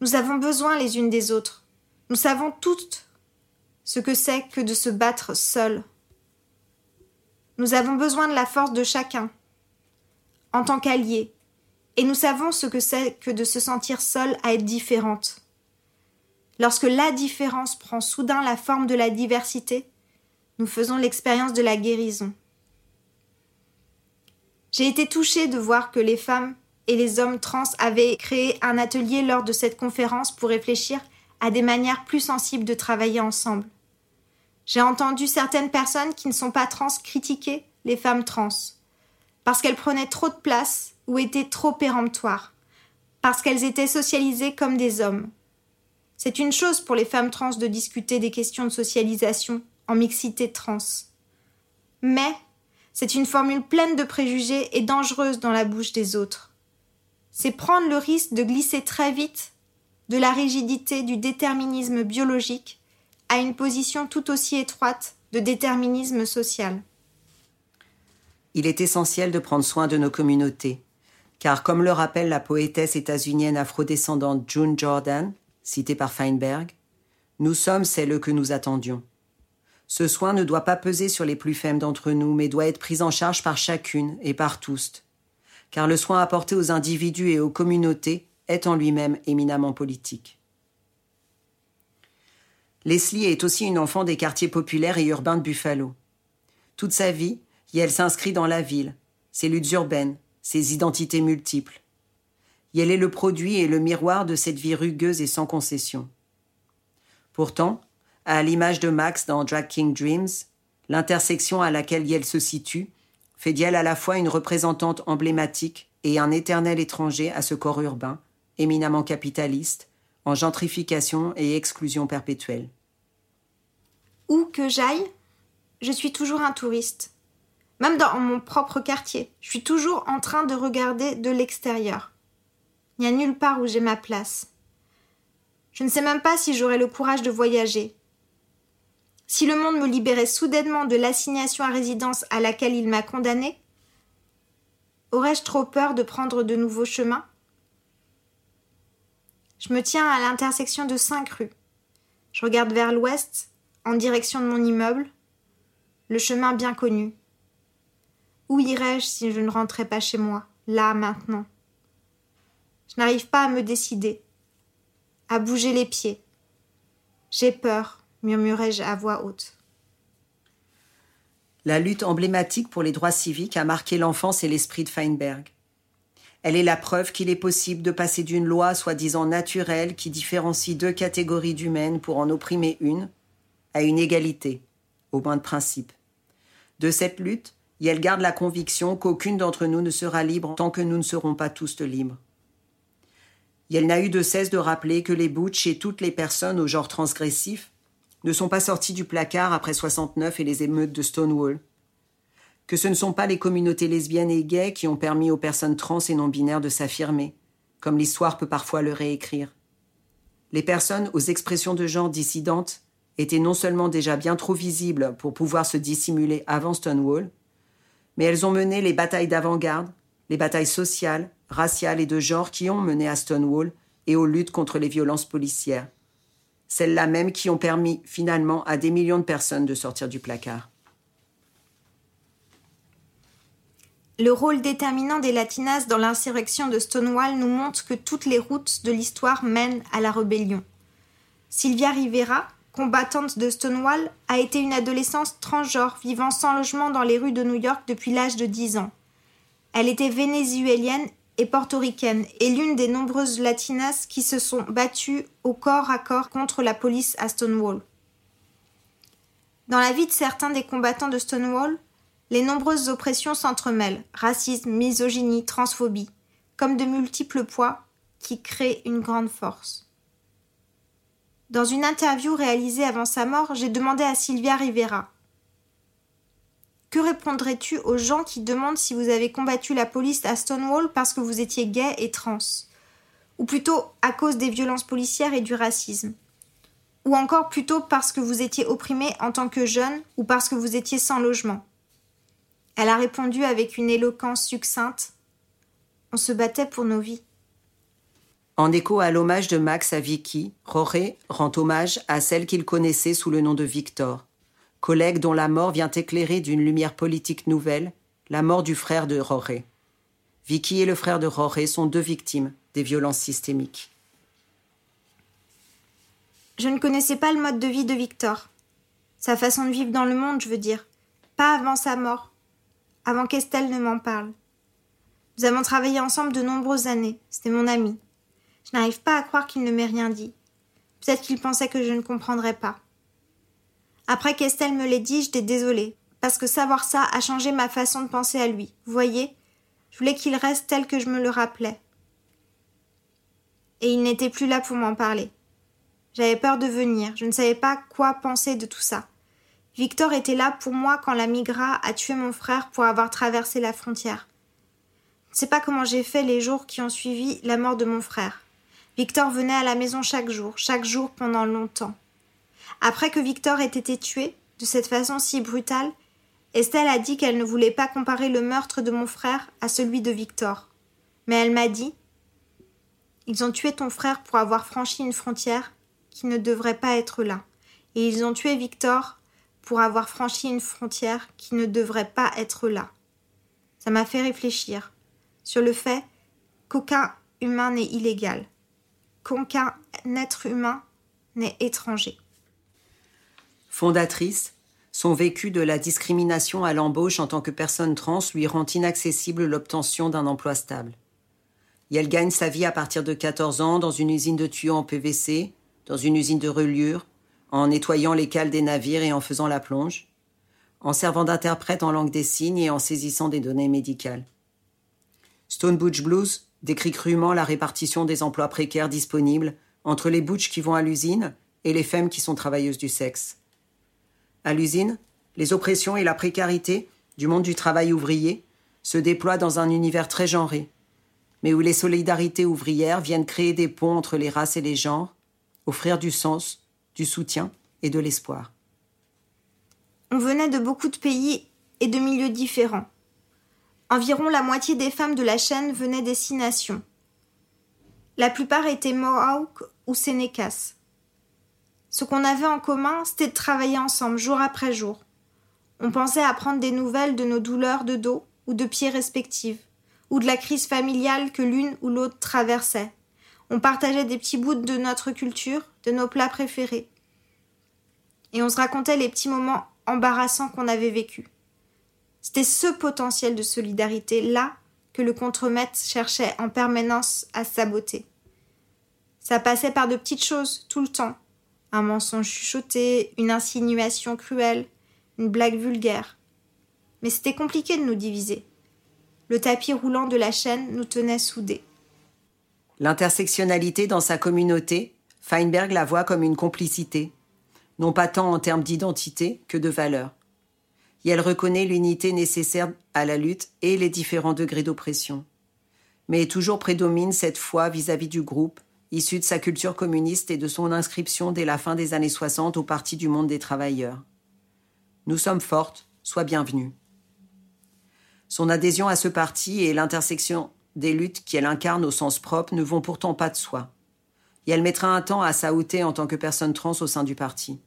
Nous avons besoin les unes des autres. Nous savons toutes ce que c'est que de se battre seul nous avons besoin de la force de chacun, en tant qu'alliés, et nous savons ce que c'est que de se sentir seul à être différente. lorsque la différence prend soudain la forme de la diversité, nous faisons l'expérience de la guérison. J'ai été touchée de voir que les femmes et les hommes trans avaient créé un atelier lors de cette conférence pour réfléchir à des manières plus sensibles de travailler ensemble. J'ai entendu certaines personnes qui ne sont pas trans critiquer les femmes trans, parce qu'elles prenaient trop de place ou étaient trop péremptoires, parce qu'elles étaient socialisées comme des hommes. C'est une chose pour les femmes trans de discuter des questions de socialisation en mixité trans. Mais c'est une formule pleine de préjugés et dangereuse dans la bouche des autres. C'est prendre le risque de glisser très vite de la rigidité du déterminisme biologique à une position tout aussi étroite de déterminisme social. Il est essentiel de prendre soin de nos communautés, car comme le rappelle la poétesse états-unienne afrodescendante June Jordan, citée par Feinberg, nous sommes celles que nous attendions. Ce soin ne doit pas peser sur les plus faibles d'entre nous, mais doit être pris en charge par chacune et par tous, car le soin apporté aux individus et aux communautés est en lui-même éminemment politique. Leslie est aussi une enfant des quartiers populaires et urbains de Buffalo. Toute sa vie, elle s'inscrit dans la ville, ses luttes urbaines, ses identités multiples. elle est le produit et le miroir de cette vie rugueuse et sans concession. Pourtant, à l'image de Max dans Drag King Dreams, l'intersection à laquelle elle se situe fait d'elle à la fois une représentante emblématique et un éternel étranger à ce corps urbain, éminemment capitaliste, en gentrification et exclusion perpétuelle. Où que j'aille, je suis toujours un touriste. Même dans mon propre quartier, je suis toujours en train de regarder de l'extérieur. Il n'y a nulle part où j'ai ma place. Je ne sais même pas si j'aurai le courage de voyager. Si le monde me libérait soudainement de l'assignation à résidence à laquelle il m'a condamné, aurais-je trop peur de prendre de nouveaux chemins? Je me tiens à l'intersection de cinq rues. Je regarde vers l'ouest, en direction de mon immeuble, le chemin bien connu. Où irais-je si je ne rentrais pas chez moi, là, maintenant? Je n'arrive pas à me décider, à bouger les pieds. J'ai peur, murmurai-je à voix haute. La lutte emblématique pour les droits civiques a marqué l'enfance et l'esprit de Feinberg. Elle est la preuve qu'il est possible de passer d'une loi soi-disant naturelle qui différencie deux catégories d'humaines pour en opprimer une, à une égalité, au moins de principe. De cette lutte, et elle garde la conviction qu'aucune d'entre nous ne sera libre tant que nous ne serons pas tous libres. Et elle n'a eu de cesse de rappeler que les butch et toutes les personnes au genre transgressif ne sont pas sortis du placard après 69 et les émeutes de Stonewall, que ce ne sont pas les communautés lesbiennes et gays qui ont permis aux personnes trans et non binaires de s'affirmer, comme l'histoire peut parfois le réécrire. Les personnes aux expressions de genre dissidentes étaient non seulement déjà bien trop visibles pour pouvoir se dissimuler avant Stonewall, mais elles ont mené les batailles d'avant-garde, les batailles sociales, raciales et de genre qui ont mené à Stonewall et aux luttes contre les violences policières. Celles-là même qui ont permis finalement à des millions de personnes de sortir du placard. Le rôle déterminant des Latinas dans l'insurrection de Stonewall nous montre que toutes les routes de l'histoire mènent à la rébellion. Sylvia Rivera, combattante de Stonewall, a été une adolescence transgenre vivant sans logement dans les rues de New York depuis l'âge de 10 ans. Elle était vénézuélienne et portoricaine et l'une des nombreuses latinas qui se sont battues au corps à corps contre la police à Stonewall. Dans la vie de certains des combattants de Stonewall, les nombreuses oppressions s'entremêlent, racisme, misogynie, transphobie, comme de multiples poids qui créent une grande force. Dans une interview réalisée avant sa mort, j'ai demandé à Sylvia Rivera. Que répondrais-tu aux gens qui demandent si vous avez combattu la police à Stonewall parce que vous étiez gay et trans? Ou plutôt à cause des violences policières et du racisme? Ou encore plutôt parce que vous étiez opprimé en tant que jeune ou parce que vous étiez sans logement? Elle a répondu avec une éloquence succincte. On se battait pour nos vies. En écho à l'hommage de Max à Vicky, Roré rend hommage à celle qu'il connaissait sous le nom de Victor, collègue dont la mort vient éclairer d'une lumière politique nouvelle la mort du frère de Roré. Vicky et le frère de Roré sont deux victimes des violences systémiques. Je ne connaissais pas le mode de vie de Victor. Sa façon de vivre dans le monde, je veux dire. Pas avant sa mort. Avant qu'Estelle ne m'en parle. Nous avons travaillé ensemble de nombreuses années. C'était mon ami. Je n'arrive pas à croire qu'il ne m'ait rien dit. Peut-être qu'il pensait que je ne comprendrais pas. Après qu'Estelle me l'ait dit, j'étais désolée, parce que savoir ça a changé ma façon de penser à lui. Vous voyez Je voulais qu'il reste tel que je me le rappelais. Et il n'était plus là pour m'en parler. J'avais peur de venir, je ne savais pas quoi penser de tout ça. Victor était là pour moi quand la migra a tué mon frère pour avoir traversé la frontière. Je ne sais pas comment j'ai fait les jours qui ont suivi la mort de mon frère. Victor venait à la maison chaque jour, chaque jour pendant longtemps. Après que Victor ait été tué, de cette façon si brutale, Estelle a dit qu'elle ne voulait pas comparer le meurtre de mon frère à celui de Victor. Mais elle m'a dit Ils ont tué ton frère pour avoir franchi une frontière qui ne devrait pas être là. Et ils ont tué Victor pour avoir franchi une frontière qui ne devrait pas être là. Ça m'a fait réfléchir sur le fait qu'aucun humain n'est illégal qu'aucun être humain n'est étranger. Fondatrice, son vécu de la discrimination à l'embauche en tant que personne trans lui rend inaccessible l'obtention d'un emploi stable. Et elle gagne sa vie à partir de 14 ans dans une usine de tuyaux en PVC, dans une usine de reliure, en nettoyant les cales des navires et en faisant la plonge, en servant d'interprète en langue des signes et en saisissant des données médicales. Stone Butch Blues décrit crûment la répartition des emplois précaires disponibles entre les butch qui vont à l'usine et les femmes qui sont travailleuses du sexe. À l'usine, les oppressions et la précarité du monde du travail ouvrier se déploient dans un univers très genré, mais où les solidarités ouvrières viennent créer des ponts entre les races et les genres, offrir du sens, du soutien et de l'espoir. On venait de beaucoup de pays et de milieux différents. Environ la moitié des femmes de la chaîne venaient des six nations. La plupart étaient Mohawks ou Sénécas. Ce qu'on avait en commun, c'était de travailler ensemble jour après jour. On pensait à prendre des nouvelles de nos douleurs de dos ou de pieds respectives, ou de la crise familiale que l'une ou l'autre traversait. On partageait des petits bouts de notre culture, de nos plats préférés. Et on se racontait les petits moments embarrassants qu'on avait vécus. C'était ce potentiel de solidarité-là que le contremaître cherchait en permanence à saboter. Ça passait par de petites choses, tout le temps. Un mensonge chuchoté, une insinuation cruelle, une blague vulgaire. Mais c'était compliqué de nous diviser. Le tapis roulant de la chaîne nous tenait soudés. L'intersectionnalité dans sa communauté, Feinberg la voit comme une complicité, non pas tant en termes d'identité que de valeur et elle reconnaît l'unité nécessaire à la lutte et les différents degrés d'oppression. Mais toujours prédomine cette foi vis-à-vis du groupe, issu de sa culture communiste et de son inscription dès la fin des années 60 au Parti du monde des travailleurs. Nous sommes fortes, sois bienvenue. Son adhésion à ce parti et l'intersection des luttes qu'elle incarne au sens propre ne vont pourtant pas de soi. Et elle mettra un temps à s'aouter en tant que personne trans au sein du parti.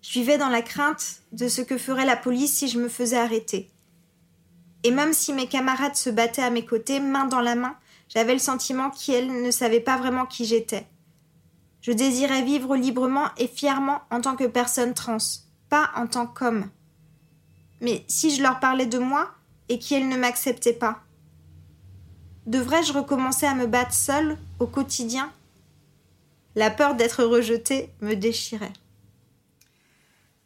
Je vivais dans la crainte de ce que ferait la police si je me faisais arrêter. Et même si mes camarades se battaient à mes côtés, main dans la main, j'avais le sentiment qu'elles ne savaient pas vraiment qui j'étais. Je désirais vivre librement et fièrement en tant que personne trans, pas en tant qu'homme. Mais si je leur parlais de moi et qu'elles ne m'acceptaient pas, devrais-je recommencer à me battre seule au quotidien La peur d'être rejetée me déchirait.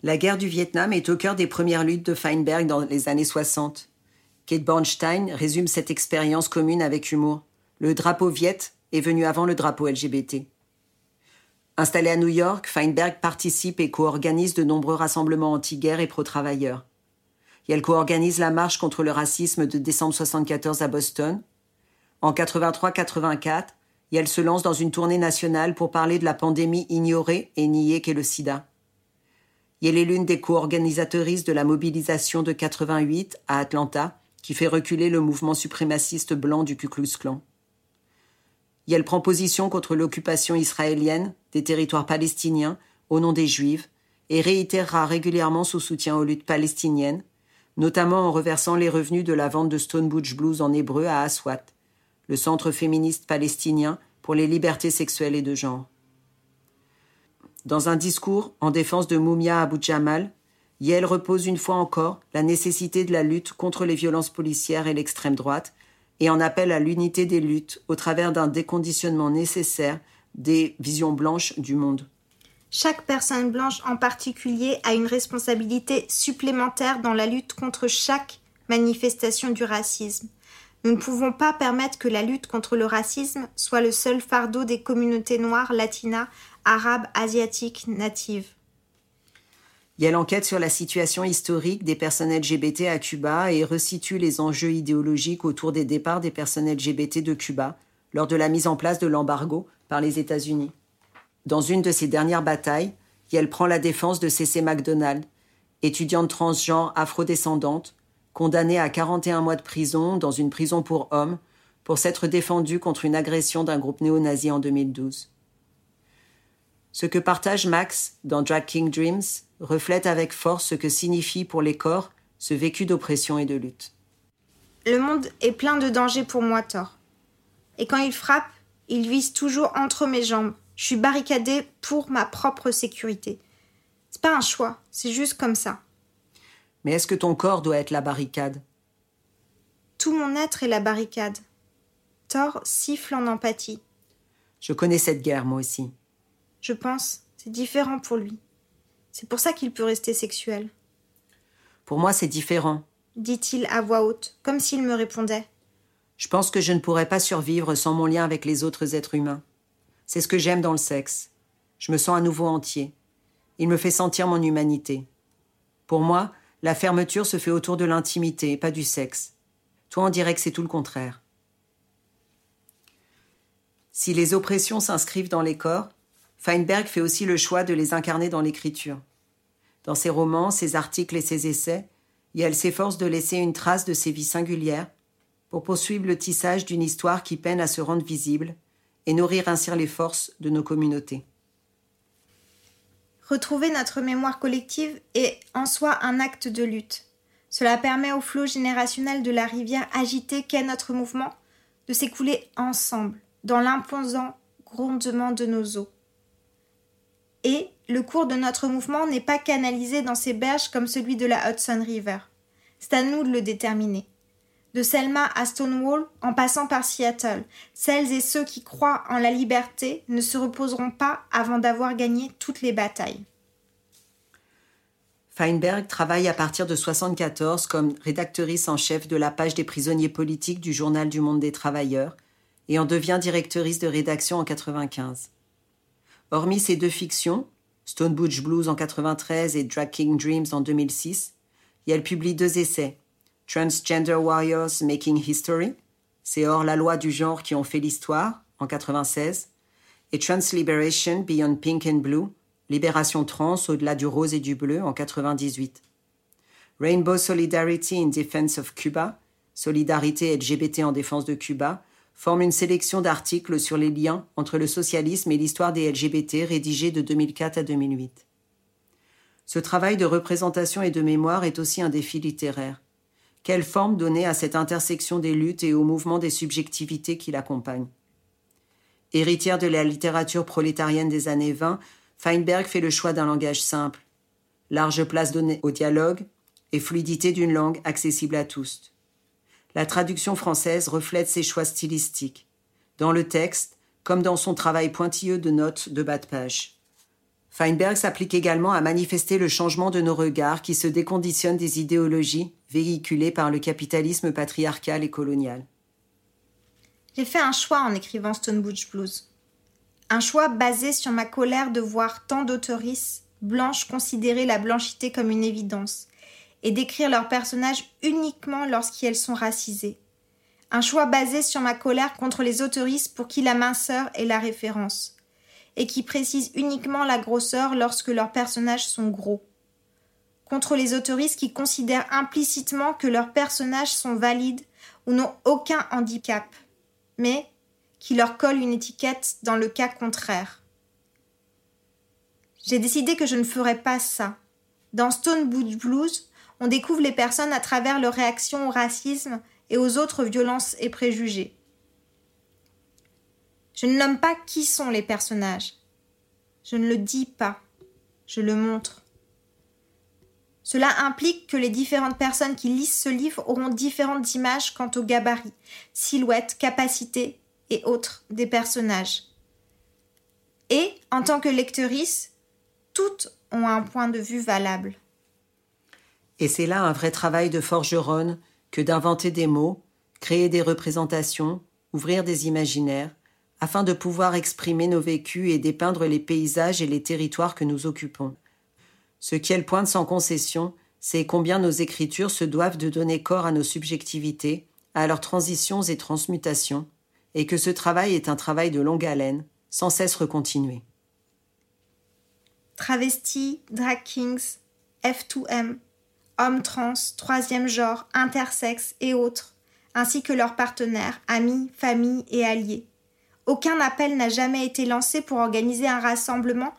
La guerre du Vietnam est au cœur des premières luttes de Feinberg dans les années 60. Kate Bornstein résume cette expérience commune avec humour. Le drapeau Viet est venu avant le drapeau LGBT. Installé à New York, Feinberg participe et co-organise de nombreux rassemblements anti-guerre et pro-travailleurs. elle co-organise la marche contre le racisme de décembre 74 à Boston. En 83-84, elle se lance dans une tournée nationale pour parler de la pandémie ignorée et niée qu'est le sida elle est l'une des co-organisatrices de la mobilisation de 88 à Atlanta, qui fait reculer le mouvement suprémaciste blanc du Ku Klux Klan. elle prend position contre l'occupation israélienne des territoires palestiniens au nom des Juifs et réitérera régulièrement son soutien aux luttes palestiniennes, notamment en reversant les revenus de la vente de Stone Blues en hébreu à Aswat, le centre féministe palestinien pour les libertés sexuelles et de genre. Dans un discours en défense de Moumia Abu Jamal, Yel repose une fois encore la nécessité de la lutte contre les violences policières et l'extrême droite et en appelle à l'unité des luttes au travers d'un déconditionnement nécessaire des visions blanches du monde. Chaque personne blanche en particulier a une responsabilité supplémentaire dans la lutte contre chaque manifestation du racisme. Nous ne pouvons pas permettre que la lutte contre le racisme soit le seul fardeau des communautés noires, latinas, arabes, asiatiques, natives. Il y a l'enquête sur la situation historique des personnes LGBT à Cuba et resitue les enjeux idéologiques autour des départs des personnes LGBT de Cuba lors de la mise en place de l'embargo par les États-Unis. Dans une de ses dernières batailles, elle prend la défense de C.C. MacDonald, étudiante transgenre afrodescendante, condamnée à 41 mois de prison dans une prison pour hommes pour s'être défendue contre une agression d'un groupe néo-nazi en 2012. Ce que partage Max dans Drag King Dreams reflète avec force ce que signifie pour les corps ce vécu d'oppression et de lutte. Le monde est plein de dangers pour moi, Thor. Et quand il frappe, il vise toujours entre mes jambes, je suis barricadée pour ma propre sécurité. C'est pas un choix, c'est juste comme ça. Mais est-ce que ton corps doit être la barricade? Tout mon être est la barricade. Thor siffle en empathie. Je connais cette guerre, moi aussi. Je pense, c'est différent pour lui. C'est pour ça qu'il peut rester sexuel. Pour moi, c'est différent, dit-il à voix haute, comme s'il me répondait. Je pense que je ne pourrais pas survivre sans mon lien avec les autres êtres humains. C'est ce que j'aime dans le sexe. Je me sens à nouveau entier. Il me fait sentir mon humanité. Pour moi, la fermeture se fait autour de l'intimité, pas du sexe. Toi, on dirait que c'est tout le contraire. Si les oppressions s'inscrivent dans les corps, Feinberg fait aussi le choix de les incarner dans l'écriture. Dans ses romans, ses articles et ses essais, elle s'efforce de laisser une trace de ses vies singulières pour poursuivre le tissage d'une histoire qui peine à se rendre visible et nourrir ainsi les forces de nos communautés. Retrouver notre mémoire collective est en soi un acte de lutte. Cela permet au flot générationnel de la rivière agitée qu'est notre mouvement de s'écouler ensemble dans l'imposant grondement de nos eaux. Et le cours de notre mouvement n'est pas canalisé dans ces berges comme celui de la Hudson River. C'est à nous de le déterminer de Selma à Stonewall en passant par Seattle. Celles et ceux qui croient en la liberté ne se reposeront pas avant d'avoir gagné toutes les batailles. Feinberg travaille à partir de 1974 comme rédactrice en chef de la page des prisonniers politiques du journal du Monde des Travailleurs et en devient directrice de rédaction en 1995. Hormis ces deux fictions, Stone Butch Blues en 1993 et Drag King Dreams en 2006, elle publie deux essais, Transgender Warriors Making History, c'est hors la loi du genre qui ont fait l'histoire, en 96, et Transliberation Beyond Pink and Blue, Libération trans au-delà du rose et du bleu, en 98. Rainbow Solidarity in Defense of Cuba, Solidarité LGBT en défense de Cuba, forme une sélection d'articles sur les liens entre le socialisme et l'histoire des LGBT rédigés de 2004 à 2008. Ce travail de représentation et de mémoire est aussi un défi littéraire. Quelle forme donner à cette intersection des luttes et au mouvement des subjectivités qui l'accompagnent? Héritière de la littérature prolétarienne des années 20, Feinberg fait le choix d'un langage simple, large place donnée au dialogue et fluidité d'une langue accessible à tous. La traduction française reflète ses choix stylistiques, dans le texte comme dans son travail pointilleux de notes de bas de page. Feinberg s'applique également à manifester le changement de nos regards qui se déconditionnent des idéologies véhiculées par le capitalisme patriarcal et colonial. J'ai fait un choix en écrivant Stone Blues. Un choix basé sur ma colère de voir tant d'auteuristes blanches considérer la blanchité comme une évidence et d'écrire leurs personnages uniquement lorsqu'elles sont racisées. Un choix basé sur ma colère contre les autoristes pour qui la minceur est la référence et qui précisent uniquement la grosseur lorsque leurs personnages sont gros. Contre les autoristes qui considèrent implicitement que leurs personnages sont valides ou n'ont aucun handicap, mais qui leur collent une étiquette dans le cas contraire. J'ai décidé que je ne ferais pas ça. Dans Stone Blues, on découvre les personnes à travers leur réaction au racisme et aux autres violences et préjugés. Je ne nomme pas qui sont les personnages. Je ne le dis pas, je le montre. Cela implique que les différentes personnes qui lisent ce livre auront différentes images quant au gabarit, silhouettes, capacités et autres des personnages. Et, en tant que lectrice, toutes ont un point de vue valable. Et c'est là un vrai travail de forgeronne que d'inventer des mots, créer des représentations, ouvrir des imaginaires, afin de pouvoir exprimer nos vécus et dépeindre les paysages et les territoires que nous occupons. Ce qu'elle pointe sans concession, c'est combien nos écritures se doivent de donner corps à nos subjectivités, à leurs transitions et transmutations, et que ce travail est un travail de longue haleine, sans cesse recontinué. Travestis, drag kings, F2M, hommes trans, troisième genre, intersexe et autres, ainsi que leurs partenaires, amis, familles et alliés. Aucun appel n'a jamais été lancé pour organiser un rassemblement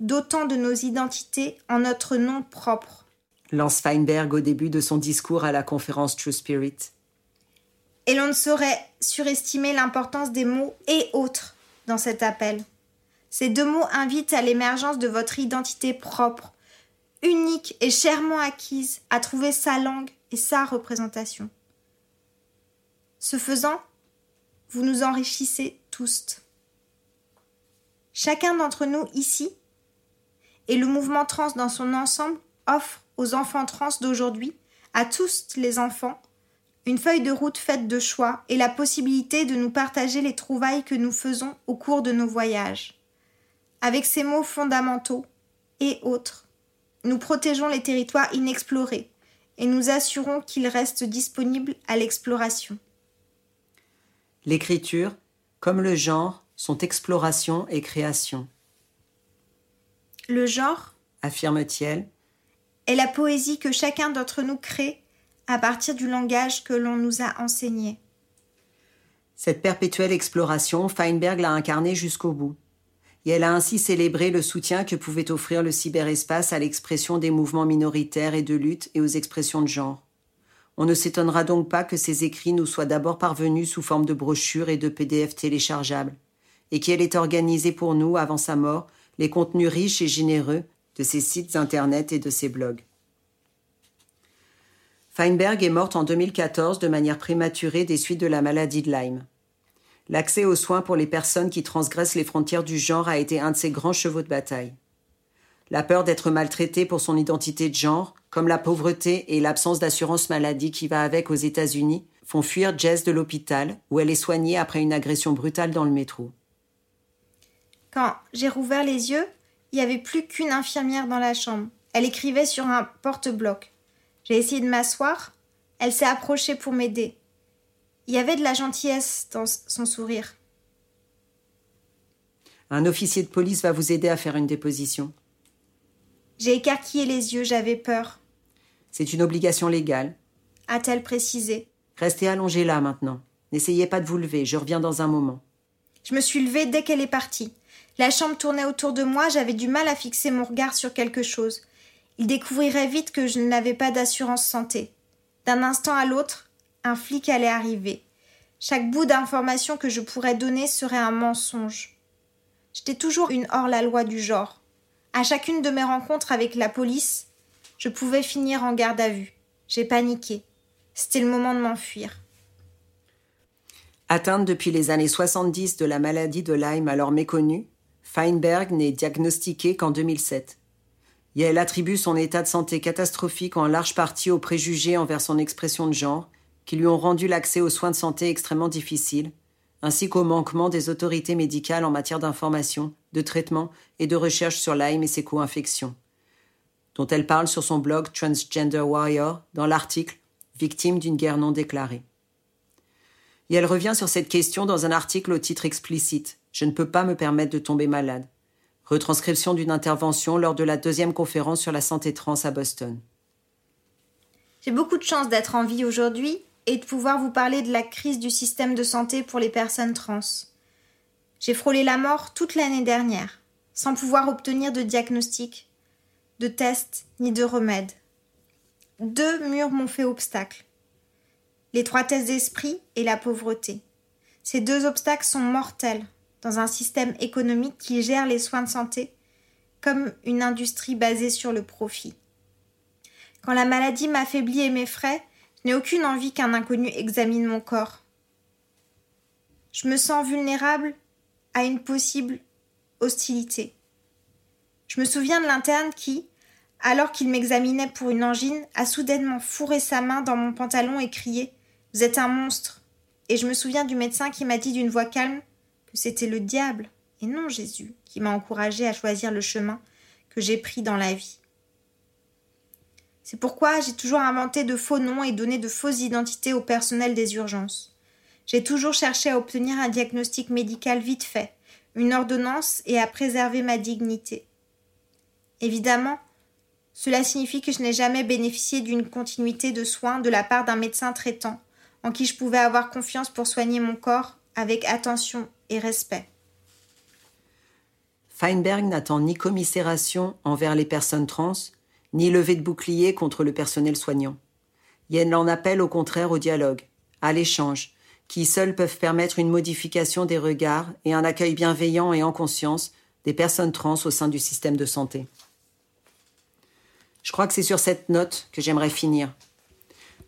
d'autant de nos identités en notre nom propre. Lance Feinberg au début de son discours à la conférence True Spirit. Et l'on ne saurait surestimer l'importance des mots et autres dans cet appel. Ces deux mots invitent à l'émergence de votre identité propre, unique et chèrement acquise, à trouver sa langue et sa représentation. Ce faisant, vous nous enrichissez tous. Chacun d'entre nous ici, et le mouvement trans dans son ensemble, offre aux enfants trans d'aujourd'hui, à tous les enfants, une feuille de route faite de choix et la possibilité de nous partager les trouvailles que nous faisons au cours de nos voyages. Avec ces mots fondamentaux et autres, nous protégeons les territoires inexplorés et nous assurons qu'ils restent disponibles à l'exploration. L'écriture, comme le genre, sont exploration et création. Le genre, affirme-t-elle, est la poésie que chacun d'entre nous crée à partir du langage que l'on nous a enseigné. Cette perpétuelle exploration, Feinberg l'a incarnée jusqu'au bout. Et elle a ainsi célébré le soutien que pouvait offrir le cyberespace à l'expression des mouvements minoritaires et de lutte et aux expressions de genre. On ne s'étonnera donc pas que ces écrits nous soient d'abord parvenus sous forme de brochures et de PDF téléchargeables, et qu'elle ait organisé pour nous, avant sa mort, les contenus riches et généreux de ses sites internet et de ses blogs. Feinberg est morte en 2014 de manière prématurée des suites de la maladie de Lyme. L'accès aux soins pour les personnes qui transgressent les frontières du genre a été un de ses grands chevaux de bataille. La peur d'être maltraitée pour son identité de genre, comme la pauvreté et l'absence d'assurance maladie qui va avec aux États-Unis, font fuir Jess de l'hôpital, où elle est soignée après une agression brutale dans le métro. Quand j'ai rouvert les yeux, il n'y avait plus qu'une infirmière dans la chambre. Elle écrivait sur un porte-bloc. J'ai essayé de m'asseoir. Elle s'est approchée pour m'aider. Il y avait de la gentillesse dans son sourire. Un officier de police va vous aider à faire une déposition. J'ai écarquillé les yeux, j'avais peur. C'est une obligation légale. A-t-elle précisé Restez allongé là maintenant. N'essayez pas de vous lever, je reviens dans un moment. Je me suis levée dès qu'elle est partie. La chambre tournait autour de moi, j'avais du mal à fixer mon regard sur quelque chose. Il découvrirait vite que je n'avais pas d'assurance santé. D'un instant à l'autre, un flic allait arriver. Chaque bout d'information que je pourrais donner serait un mensonge. J'étais toujours une hors-la-loi du genre. À chacune de mes rencontres avec la police, je pouvais finir en garde à vue. J'ai paniqué. C'était le moment de m'enfuir. Atteinte depuis les années 70 de la maladie de Lyme alors méconnue, Feinberg n'est diagnostiquée qu'en 2007. Et elle attribue son état de santé catastrophique en large partie aux préjugés envers son expression de genre, qui lui ont rendu l'accès aux soins de santé extrêmement difficile, ainsi qu'au manquement des autorités médicales en matière d'information, de traitement et de recherche sur Lyme et ses co-infections, dont elle parle sur son blog Transgender Warrior dans l'article Victime d'une guerre non déclarée. Et elle revient sur cette question dans un article au titre explicite Je ne peux pas me permettre de tomber malade retranscription d'une intervention lors de la deuxième conférence sur la santé trans à Boston. J'ai beaucoup de chance d'être en vie aujourd'hui et de pouvoir vous parler de la crise du système de santé pour les personnes trans. J'ai frôlé la mort toute l'année dernière, sans pouvoir obtenir de diagnostic, de test ni de remède. Deux murs m'ont fait obstacle. L'étroitesse d'esprit et la pauvreté. Ces deux obstacles sont mortels dans un système économique qui gère les soins de santé comme une industrie basée sur le profit. Quand la maladie m'affaiblit et m'effraie, je n'ai aucune envie qu'un inconnu examine mon corps. Je me sens vulnérable à une possible hostilité. Je me souviens de l'interne qui, alors qu'il m'examinait pour une angine, a soudainement fourré sa main dans mon pantalon et crié Vous êtes un monstre. Et je me souviens du médecin qui m'a dit d'une voix calme que c'était le diable et non Jésus qui m'a encouragé à choisir le chemin que j'ai pris dans la vie. C'est pourquoi j'ai toujours inventé de faux noms et donné de fausses identités au personnel des urgences. J'ai toujours cherché à obtenir un diagnostic médical vite fait, une ordonnance et à préserver ma dignité. Évidemment, cela signifie que je n'ai jamais bénéficié d'une continuité de soins de la part d'un médecin traitant, en qui je pouvais avoir confiance pour soigner mon corps avec attention et respect. Feinberg n'attend ni commisération envers les personnes trans, ni levée de bouclier contre le personnel soignant. Yen en appelle au contraire au dialogue, à l'échange, qui seuls peuvent permettre une modification des regards et un accueil bienveillant et en conscience des personnes trans au sein du système de santé. Je crois que c'est sur cette note que j'aimerais finir.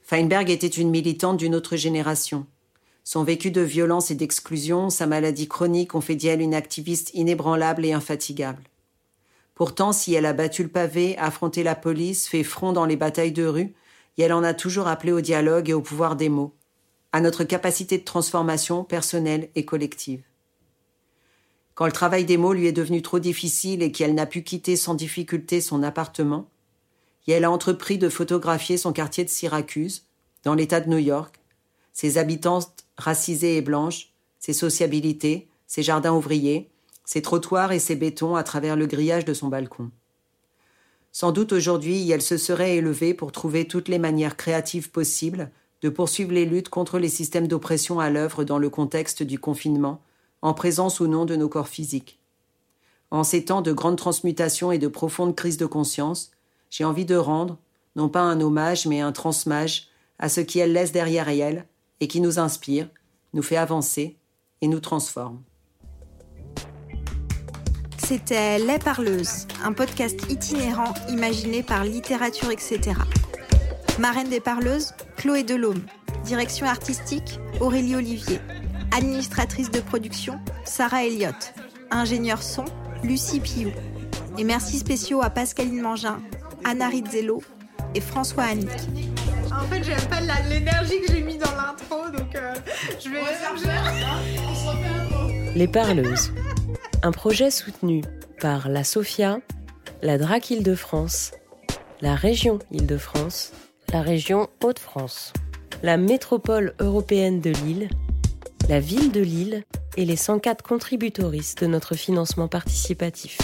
Feinberg était une militante d'une autre génération. Son vécu de violence et d'exclusion, sa maladie chronique ont fait d'elle une activiste inébranlable et infatigable. Pourtant, si elle a battu le pavé, affronté la police, fait front dans les batailles de rue, et elle en a toujours appelé au dialogue et au pouvoir des mots, à notre capacité de transformation personnelle et collective. Quand le travail des mots lui est devenu trop difficile et qu'elle n'a pu quitter sans difficulté son appartement, et elle a entrepris de photographier son quartier de Syracuse, dans l'État de New York, ses habitantes racisées et blanches, ses sociabilités, ses jardins ouvriers, ses trottoirs et ses bétons à travers le grillage de son balcon. Sans doute aujourd'hui, elle se serait élevée pour trouver toutes les manières créatives possibles de poursuivre les luttes contre les systèmes d'oppression à l'œuvre dans le contexte du confinement, en présence ou non de nos corps physiques. En ces temps de grande transmutation et de profonde crise de conscience, j'ai envie de rendre, non pas un hommage, mais un transmage à ce qui elle laisse derrière elle et qui nous inspire, nous fait avancer et nous transforme. C'était Les Parleuses, un podcast itinérant imaginé par Littérature, etc. Marraine des Parleuses, Chloé Delhomme. Direction artistique, Aurélie Olivier. Administratrice de production, Sarah Elliott. Ingénieur son, Lucie Piou. Et merci spéciaux à Pascaline Mangin, Anna Rizzello et François Annick. En fait, j'aime pas l'énergie que j'ai mis dans l'intro, donc euh, je vais. Les Parleuses. Un projet soutenu par la SOFIA, la DRAC Île-de-France, la région Île-de-France, la région Hauts-de-France, la métropole européenne de Lille, la ville de Lille et les 104 contributoristes de notre financement participatif.